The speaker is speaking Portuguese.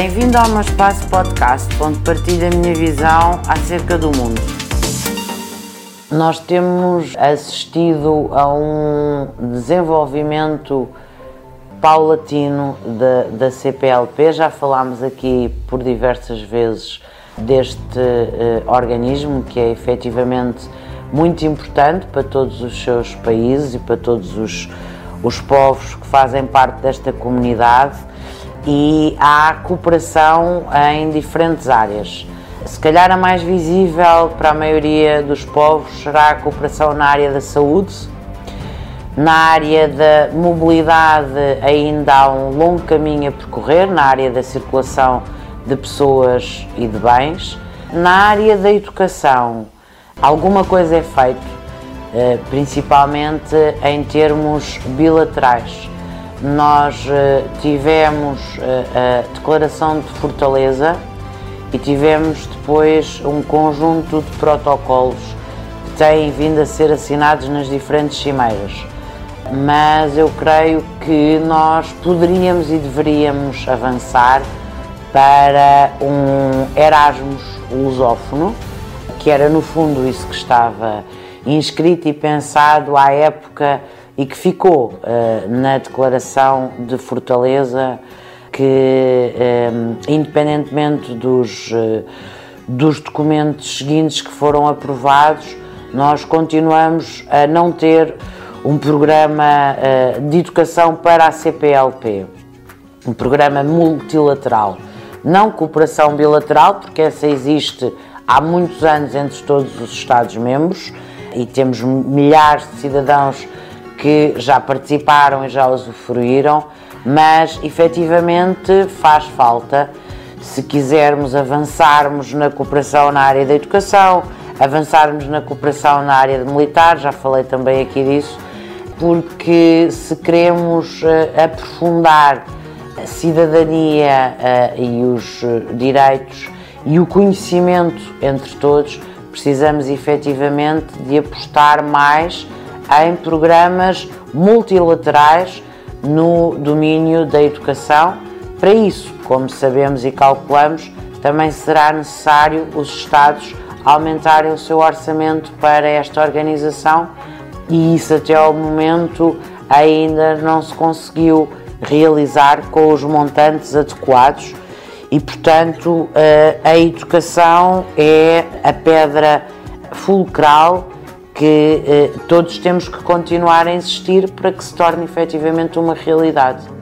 Bem-vindo ao meu espaço podcast, onde partilho a minha visão acerca do mundo. Nós temos assistido a um desenvolvimento paulatino da, da CPLP. Já falámos aqui por diversas vezes deste uh, organismo que é efetivamente muito importante para todos os seus países e para todos os, os povos que fazem parte desta comunidade e há cooperação em diferentes áreas. Se calhar a mais visível para a maioria dos povos será a cooperação na área da saúde. Na área da mobilidade ainda há um longo caminho a percorrer, na área da circulação de pessoas e de bens. Na área da educação, alguma coisa é feito, eh, principalmente em termos bilaterais. Nós eh, tivemos eh, a Declaração de Fortaleza e tivemos depois um conjunto de protocolos que têm vindo a ser assinados nas diferentes cimeiras. Mas eu creio que nós poderíamos e deveríamos avançar para um Erasmus lusófono, que era no fundo isso que estava inscrito e pensado à época e que ficou uh, na declaração de Fortaleza que, uh, independentemente dos, uh, dos documentos seguintes que foram aprovados, nós continuamos a não ter um programa de educação para a CPLP, um programa multilateral. Não cooperação bilateral, porque essa existe há muitos anos entre todos os Estados-membros e temos milhares de cidadãos que já participaram e já usufruíram, mas efetivamente faz falta se quisermos avançarmos na cooperação na área da educação, avançarmos na cooperação na área de militar, já falei também aqui disso, porque se queremos uh, aprofundar a cidadania uh, e os eh, direitos e o conhecimento entre todos, precisamos efetivamente de apostar mais em programas multilaterais no domínio da educação. Para isso, como sabemos e calculamos, também será necessário os Estados aumentarem o seu orçamento para esta organização e isso até ao momento ainda não se conseguiu realizar com os montantes adequados e, portanto, a educação é a pedra fulcral que todos temos que continuar a insistir para que se torne efetivamente uma realidade.